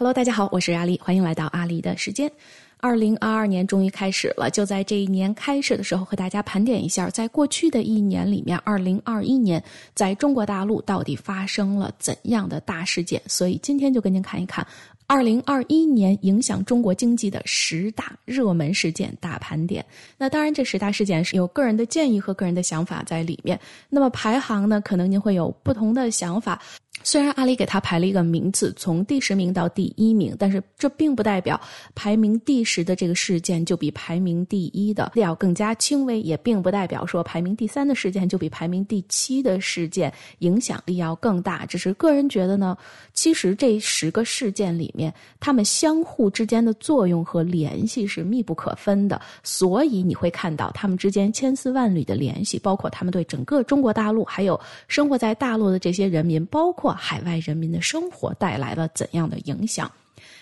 Hello，大家好，我是阿丽，欢迎来到阿丽的时间。二零二二年终于开始了，就在这一年开始的时候，和大家盘点一下，在过去的一年里面，二零二一年在中国大陆到底发生了怎样的大事件？所以今天就跟您看一看二零二一年影响中国经济的十大热门事件大盘点。那当然，这十大事件是有个人的建议和个人的想法在里面。那么排行呢，可能您会有不同的想法。虽然阿里给他排了一个名次，从第十名到第一名，但是这并不代表排名第十的这个事件就比排名第一的要更加轻微，也并不代表说排名第三的事件就比排名第七的事件影响力要更大。只是个人觉得呢，其实这十个事件里面，他们相互之间的作用和联系是密不可分的，所以你会看到他们之间千丝万缕的联系，包括他们对整个中国大陆还有生活在大陆的这些人民，包或。海外人民的生活带来了怎样的影响？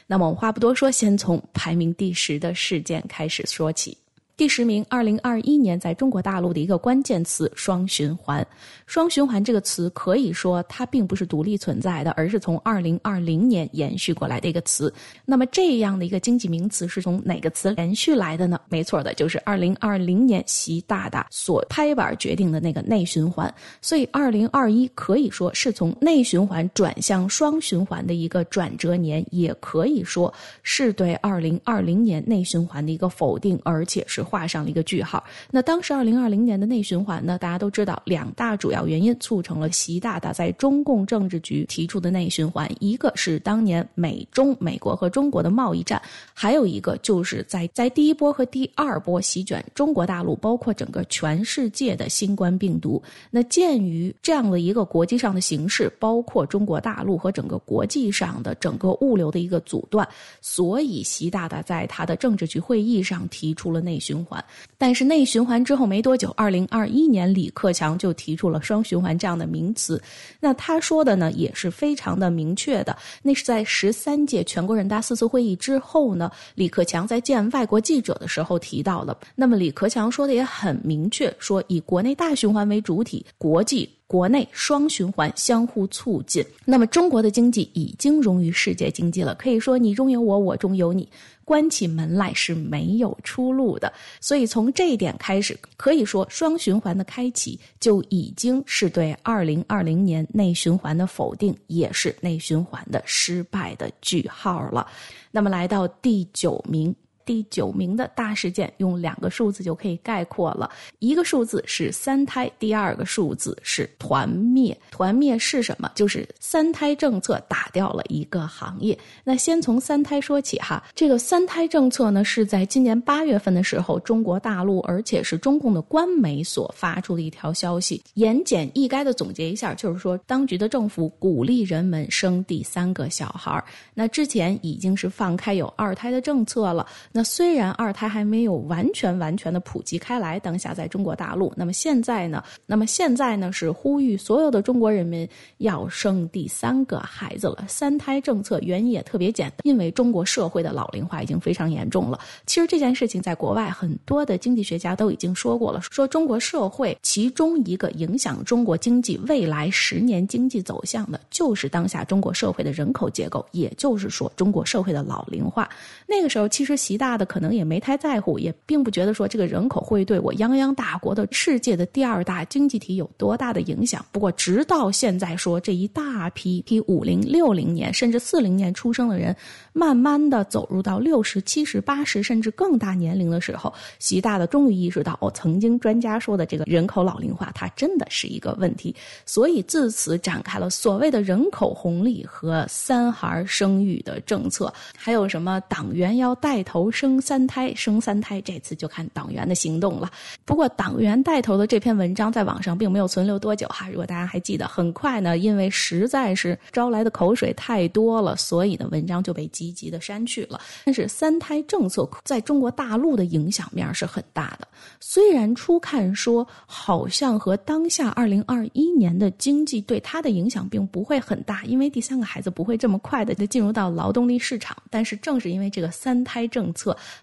那么我话不多说，先从排名第十的事件开始说起。第十名，二零二一年在中国大陆的一个关键词“双循环”。双循环这个词可以说它并不是独立存在的，而是从二零二零年延续过来的一个词。那么这样的一个经济名词是从哪个词延续来的呢？没错的，就是二零二零年习大大所拍板决定的那个内循环。所以二零二一可以说是从内循环转向双循环的一个转折年，也可以说是对二零二零年内循环的一个否定，而且是。画上了一个句号。那当时二零二零年的内循环呢？大家都知道，两大主要原因促成了习大大在中共政治局提出的内循环。一个是当年美中美国和中国的贸易战，还有一个就是在在第一波和第二波席卷中国大陆，包括整个全世界的新冠病毒。那鉴于这样的一个国际上的形势，包括中国大陆和整个国际上的整个物流的一个阻断，所以习大大在他的政治局会议上提出了内循。循环，但是内循环之后没多久，二零二一年李克强就提出了双循环这样的名词。那他说的呢也是非常的明确的，那是在十三届全国人大四次会议之后呢，李克强在见外国记者的时候提到了。那么李克强说的也很明确，说以国内大循环为主体，国际。国内双循环相互促进，那么中国的经济已经融于世界经济了。可以说，你中有我，我中有你，关起门来是没有出路的。所以从这一点开始，可以说双循环的开启就已经是对二零二零年内循环的否定，也是内循环的失败的句号了。那么来到第九名。第九名的大事件，用两个数字就可以概括了。一个数字是三胎，第二个数字是团灭。团灭是什么？就是三胎政策打掉了一个行业。那先从三胎说起哈。这个三胎政策呢，是在今年八月份的时候，中国大陆而且是中共的官媒所发出的一条消息。言简意赅的总结一下，就是说，当局的政府鼓励人们生第三个小孩那之前已经是放开有二胎的政策了。那虽然二胎还没有完全完全的普及开来，当下在中国大陆，那么现在呢？那么现在呢是呼吁所有的中国人民要生第三个孩子了。三胎政策原因也特别简单，因为中国社会的老龄化已经非常严重了。其实这件事情在国外很多的经济学家都已经说过了，说中国社会其中一个影响中国经济未来十年经济走向的，就是当下中国社会的人口结构，也就是说中国社会的老龄化。那个时候其实习大。大的可能也没太在乎，也并不觉得说这个人口会对我泱泱大国的世界的第二大经济体有多大的影响。不过，直到现在说这一大批批五零六零年甚至四零年出生的人，慢慢的走入到六十七十八十甚至更大年龄的时候，习大的终于意识到，哦，曾经专家说的这个人口老龄化，它真的是一个问题。所以自此展开了所谓的人口红利和三孩生育的政策，还有什么党员要带头。生三胎，生三胎，这次就看党员的行动了。不过，党员带头的这篇文章在网上并没有存留多久哈。如果大家还记得，很快呢，因为实在是招来的口水太多了，所以呢，文章就被积极的删去了。但是，三胎政策在中国大陆的影响面是很大的。虽然初看说好像和当下二零二一年的经济对它的影响并不会很大，因为第三个孩子不会这么快的就进入到劳动力市场。但是，正是因为这个三胎政。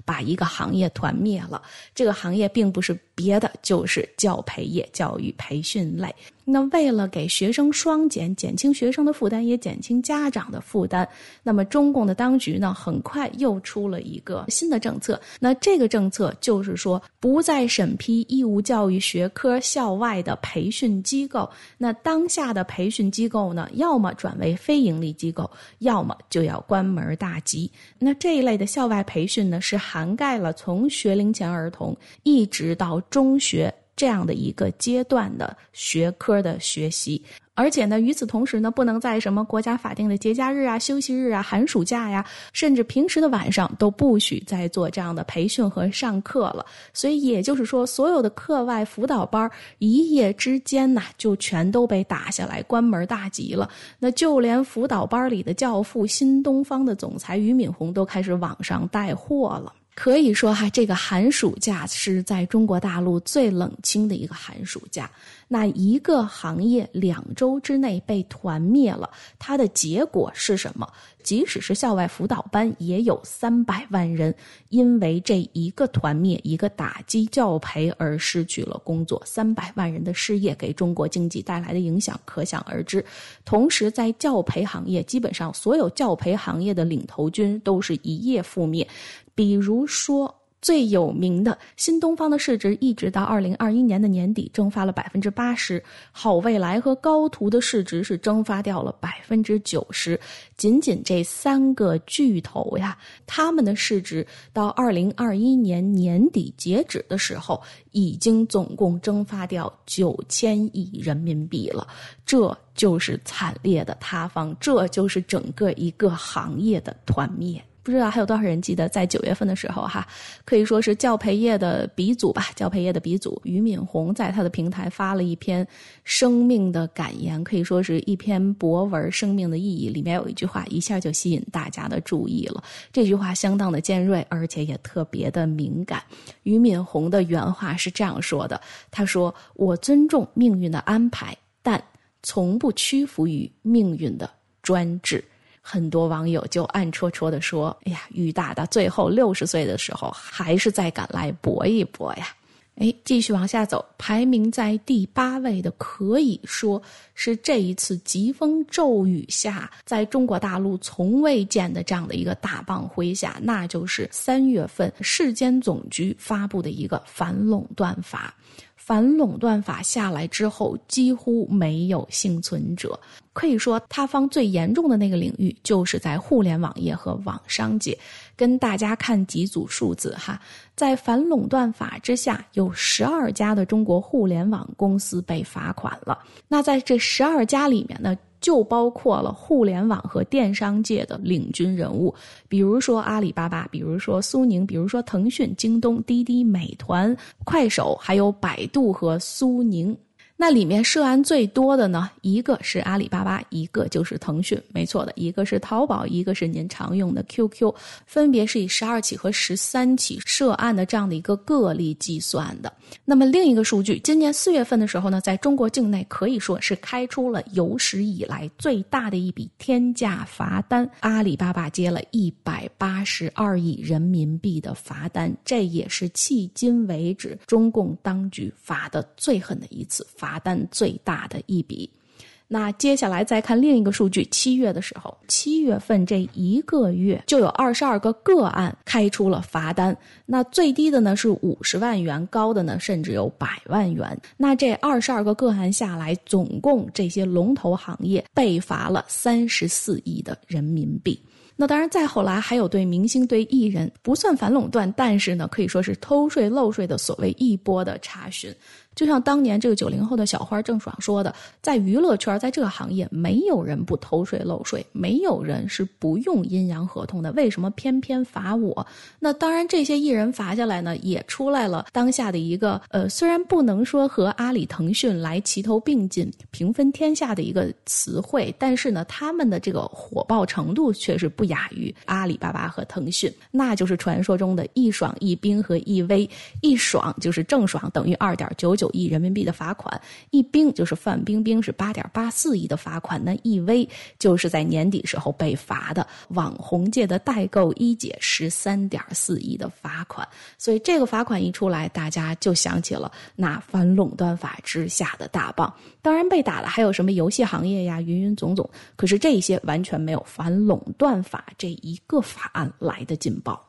把一个行业团灭了，这个行业并不是别的，就是教培业、教育培训类。那为了给学生双减，减轻学生的负担，也减轻家长的负担，那么中共的当局呢，很快又出了一个新的政策。那这个政策就是说，不再审批义务教育学科校外的培训机构。那当下的培训机构呢，要么转为非盈利机构，要么就要关门大吉。那这一类的校外培训呢，是涵盖了从学龄前儿童一直到中学。这样的一个阶段的学科的学习，而且呢，与此同时呢，不能在什么国家法定的节假日啊、休息日啊、寒暑假呀，甚至平时的晚上都不许再做这样的培训和上课了。所以也就是说，所有的课外辅导班一夜之间呐，就全都被打下来，关门大吉了。那就连辅导班里的教父新东方的总裁俞敏洪都开始网上带货了。可以说哈，这个寒暑假是在中国大陆最冷清的一个寒暑假。那一个行业两周之内被团灭了，它的结果是什么？即使是校外辅导班，也有三百万人因为这一个团灭、一个打击教培而失去了工作。三百万人的失业给中国经济带来的影响可想而知。同时，在教培行业，基本上所有教培行业的领头军都是一夜覆灭。比如说，最有名的新东方的市值一直到二零二一年的年底蒸发了百分之八十，好未来和高途的市值是蒸发掉了百分之九十。仅仅这三个巨头呀，他们的市值到二零二一年年底截止的时候，已经总共蒸发掉九千亿人民币了。这就是惨烈的塌方，这就是整个一个行业的团灭。不知道还有多少人记得，在九月份的时候，哈，可以说是教培业的鼻祖吧。教培业的鼻祖俞敏洪在他的平台发了一篇生命的感言，可以说是一篇博文《生命的意义》。里面有一句话，一下就吸引大家的注意了。这句话相当的尖锐，而且也特别的敏感。俞敏洪的原话是这样说的：“他说，我尊重命运的安排，但从不屈服于命运的专制。”很多网友就暗戳戳的说：“哎呀，于大大最后六十岁的时候，还是再敢来搏一搏呀！”哎，继续往下走，排名在第八位的，可以说是这一次疾风骤雨下，在中国大陆从未见的这样的一个大棒麾下，那就是三月份市监总局发布的一个反垄断法。反垄断法下来之后，几乎没有幸存者。可以说，塌方最严重的那个领域，就是在互联网业和网商界。跟大家看几组数字哈，在反垄断法之下，有十二家的中国互联网公司被罚款了。那在这十二家里面呢？就包括了互联网和电商界的领军人物，比如说阿里巴巴，比如说苏宁，比如说腾讯、京东、滴滴、美团、快手，还有百度和苏宁。那里面涉案最多的呢，一个是阿里巴巴，一个就是腾讯，没错的，一个是淘宝，一个是您常用的 QQ，分别是以十二起和十三起涉案的这样的一个个例计算的。那么另一个数据，今年四月份的时候呢，在中国境内可以说是开出了有史以来最大的一笔天价罚单，阿里巴巴接了一百八十二亿人民币的罚单，这也是迄今为止中共当局罚的最狠的一次罚。罚单最大的一笔，那接下来再看另一个数据，七月的时候，七月份这一个月就有二十二个个案开出了罚单，那最低的呢是五十万元，高的呢甚至有百万元。那这二十二个个案下来，总共这些龙头行业被罚了三十四亿的人民币。那当然，再后来还有对明星、对艺人不算反垄断，但是呢，可以说是偷税漏税的所谓一波的查询。就像当年这个九零后的小花郑爽说的，在娱乐圈，在这个行业，没有人不偷税漏税，没有人是不用阴阳合同的。为什么偏偏罚我？那当然，这些艺人罚下来呢，也出来了当下的一个呃，虽然不能说和阿里、腾讯来齐头并进、平分天下的一个词汇，但是呢，他们的这个火爆程度却是不亚于阿里巴巴和腾讯。那就是传说中的一爽、一冰和一威。一爽就是郑爽等于二点九九。九亿人民币的罚款，一冰就是范冰冰是八点八四亿的罚款，那易威就是在年底时候被罚的网红界的代购一姐十三点四亿的罚款，所以这个罚款一出来，大家就想起了那反垄断法之下的大棒。当然被打的还有什么游戏行业呀，云云总总。可是这些完全没有反垄断法这一个法案来的劲爆。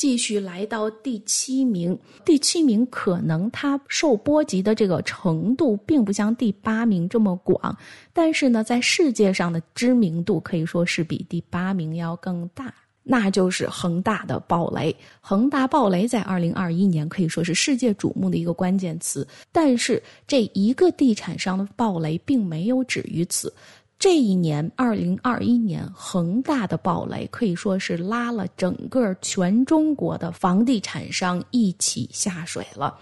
继续来到第七名，第七名可能它受波及的这个程度并不像第八名这么广，但是呢，在世界上的知名度可以说是比第八名要更大。那就是恒大的暴雷，恒大暴雷在二零二一年可以说是世界瞩目的一个关键词。但是这一个地产商的暴雷并没有止于此，这一年二零二一年恒大的暴雷可以说是拉了整个全中国的房地产商一起下水了。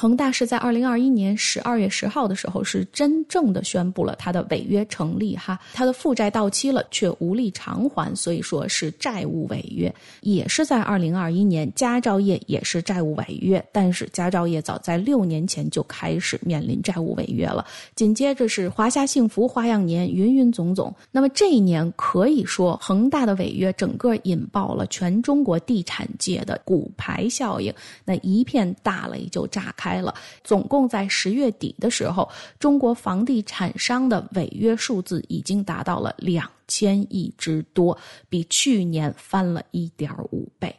恒大是在二零二一年十二月十号的时候，是真正的宣布了它的违约成立哈，它的负债到期了却无力偿还，所以说是债务违约。也是在二零二一年，佳兆业也是债务违约，但是佳兆业早在六年前就开始面临债务违约了。紧接着是华夏幸福、花样年，云云总总。那么这一年可以说恒大的违约，整个引爆了全中国地产界的骨牌效应，那一片大雷就炸开。开了，总共在十月底的时候，中国房地产商的违约数字已经达到了两千亿之多，比去年翻了一点五倍。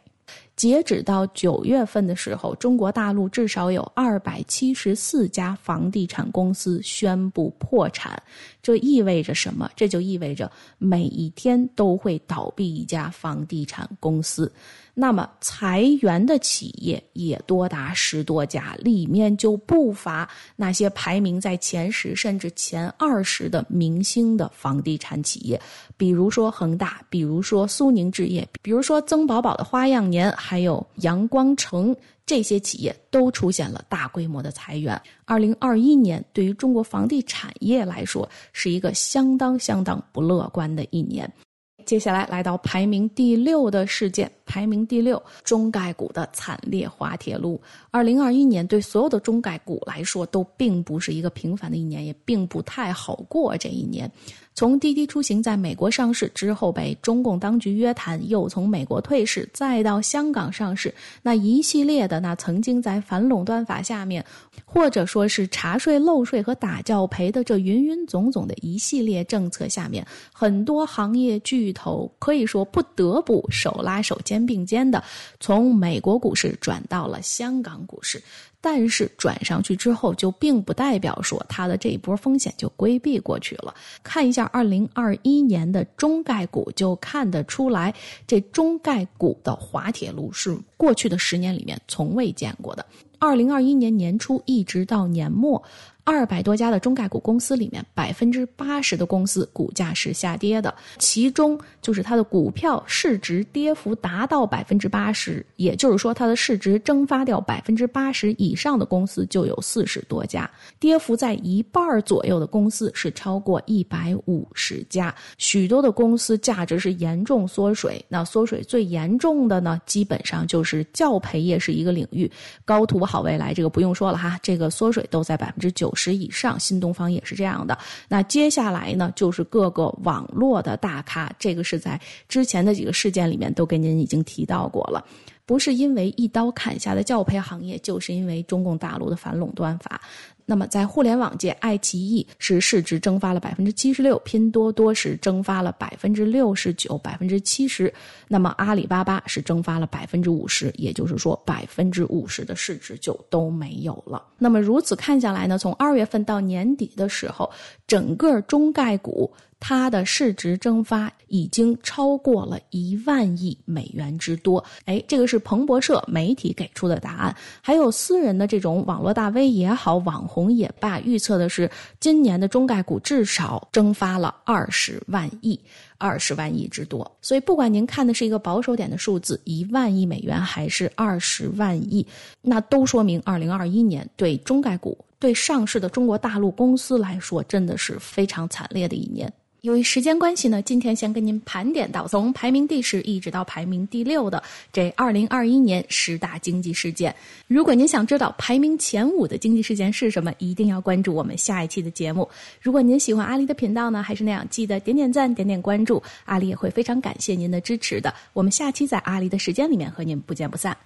截止到九月份的时候，中国大陆至少有二百七十四家房地产公司宣布破产。这意味着什么？这就意味着每一天都会倒闭一家房地产公司。那么裁员的企业也多达十多家，里面就不乏那些排名在前十甚至前二十的明星的房地产企业，比如说恒大，比如说苏宁置业，比如说曾宝宝的花样年，还有阳光城，这些企业都出现了大规模的裁员。二零二一年对于中国房地产业来说，是一个相当相当不乐观的一年。接下来来到排名第六的事件，排名第六，中概股的惨烈滑铁卢。二零二一年对所有的中概股来说都并不是一个平凡的一年，也并不太好过这一年。从滴滴出行在美国上市之后被中共当局约谈，又从美国退市，再到香港上市，那一系列的那曾经在反垄断法下面，或者说是查税漏税和打教培的这云云总总的一系列政策下面，很多行业巨头可以说不得不手拉手、肩并肩的从美国股市转到了香港股市。但是转上去之后，就并不代表说它的这一波风险就规避过去了。看一下二零二一年的中概股，就看得出来，这中概股的滑铁卢是过去的十年里面从未见过的。二零二一年年初一直到年末。二百多家的中概股公司里面，百分之八十的公司股价是下跌的，其中就是它的股票市值跌幅达到百分之八十，也就是说它的市值蒸发掉百分之八十以上的公司就有四十多家，跌幅在一半左右的公司是超过一百五十家，许多的公司价值是严重缩水。那缩水最严重的呢，基本上就是教培业是一个领域，高途好未来这个不用说了哈，这个缩水都在百分之九十。十以上，新东方也是这样的。那接下来呢，就是各个网络的大咖，这个是在之前的几个事件里面都跟您已经提到过了。不是因为一刀砍下的教培行业，就是因为中共大陆的反垄断法。那么，在互联网界，爱奇艺是市值蒸发了百分之七十六，拼多多是蒸发了百分之六十九、百分之七十。那么，阿里巴巴是蒸发了百分之五十，也就是说，百分之五十的市值就都没有了。那么，如此看下来呢，从二月份到年底的时候，整个中概股。它的市值蒸发已经超过了一万亿美元之多，哎，这个是彭博社媒体给出的答案。还有私人的这种网络大 V 也好，网红也罢，预测的是今年的中概股至少蒸发了二十万亿，二十万亿之多。所以，不管您看的是一个保守点的数字，一万亿美元，还是二十万亿，那都说明二零二一年对中概股、对上市的中国大陆公司来说，真的是非常惨烈的一年。由于时间关系呢，今天先跟您盘点到从排名第十一直到排名第六的这二零二一年十大经济事件。如果您想知道排名前五的经济事件是什么，一定要关注我们下一期的节目。如果您喜欢阿里的频道呢，还是那样，记得点点赞、点点关注，阿里也会非常感谢您的支持的。我们下期在阿里的时间里面和您不见不散。